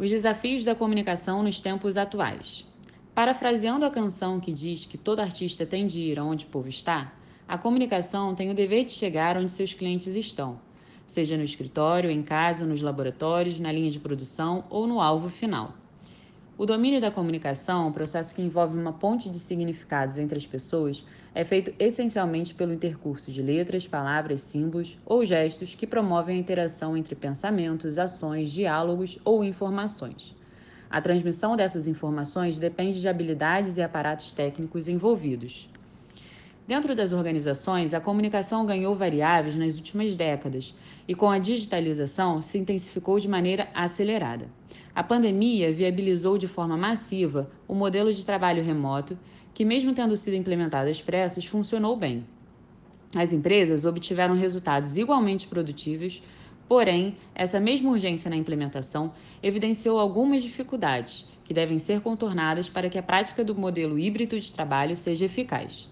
Os desafios da comunicação nos tempos atuais. Parafraseando a canção que diz que todo artista tem de ir onde o povo está, a comunicação tem o dever de chegar onde seus clientes estão, seja no escritório, em casa, nos laboratórios, na linha de produção ou no alvo final. O domínio da comunicação, um processo que envolve uma ponte de significados entre as pessoas, é feito essencialmente pelo intercurso de letras, palavras, símbolos ou gestos que promovem a interação entre pensamentos, ações, diálogos ou informações. A transmissão dessas informações depende de habilidades e aparatos técnicos envolvidos. Dentro das organizações, a comunicação ganhou variáveis nas últimas décadas e, com a digitalização, se intensificou de maneira acelerada. A pandemia viabilizou de forma massiva o modelo de trabalho remoto, que, mesmo tendo sido implementado às pressas, funcionou bem. As empresas obtiveram resultados igualmente produtivos, porém, essa mesma urgência na implementação evidenciou algumas dificuldades que devem ser contornadas para que a prática do modelo híbrido de trabalho seja eficaz.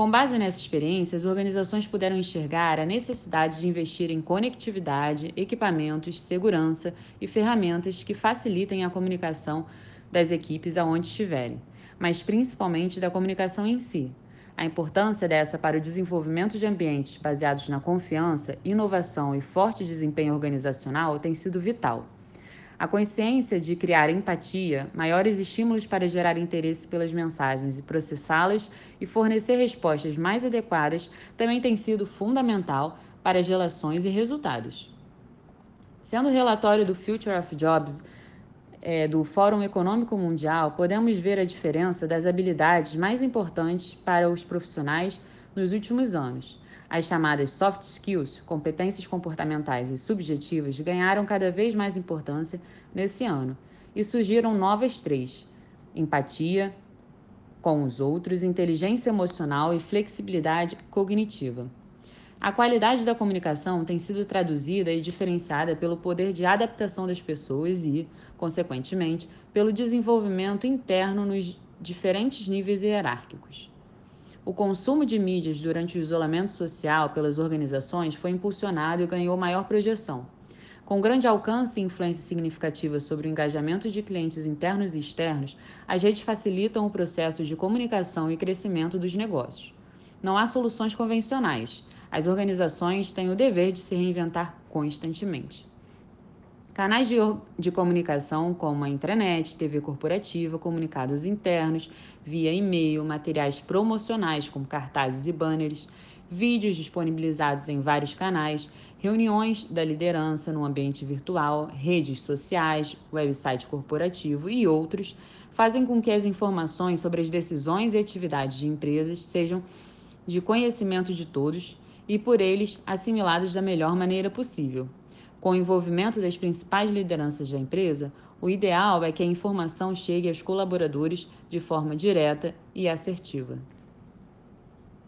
Com base nessa experiência, as organizações puderam enxergar a necessidade de investir em conectividade, equipamentos, segurança e ferramentas que facilitem a comunicação das equipes aonde estiverem, mas principalmente da comunicação em si. A importância dessa para o desenvolvimento de ambientes baseados na confiança, inovação e forte desempenho organizacional tem sido vital. A consciência de criar empatia, maiores estímulos para gerar interesse pelas mensagens e processá-las e fornecer respostas mais adequadas também tem sido fundamental para as relações e resultados. Sendo o relatório do Future of Jobs é, do Fórum Econômico Mundial, podemos ver a diferença das habilidades mais importantes para os profissionais nos últimos anos. As chamadas soft skills, competências comportamentais e subjetivas, ganharam cada vez mais importância nesse ano e surgiram novas três: empatia com os outros, inteligência emocional e flexibilidade cognitiva. A qualidade da comunicação tem sido traduzida e diferenciada pelo poder de adaptação das pessoas e, consequentemente, pelo desenvolvimento interno nos diferentes níveis hierárquicos. O consumo de mídias durante o isolamento social pelas organizações foi impulsionado e ganhou maior projeção. Com grande alcance e influência significativa sobre o engajamento de clientes internos e externos, as redes facilitam o processo de comunicação e crescimento dos negócios. Não há soluções convencionais. As organizações têm o dever de se reinventar constantemente. Canais de, de, comunicação como a intranet, TV corporativa, comunicados internos, via e-mail, materiais promocionais como cartazes e banners, vídeos disponibilizados em vários canais, reuniões da liderança no ambiente virtual, redes sociais, website corporativo e outros, fazem com que as informações sobre as decisões e atividades de empresas sejam de conhecimento de todos e por eles assimilados da melhor maneira possível. Com o envolvimento das principais lideranças da empresa, o ideal é que a informação chegue aos colaboradores de forma direta e assertiva.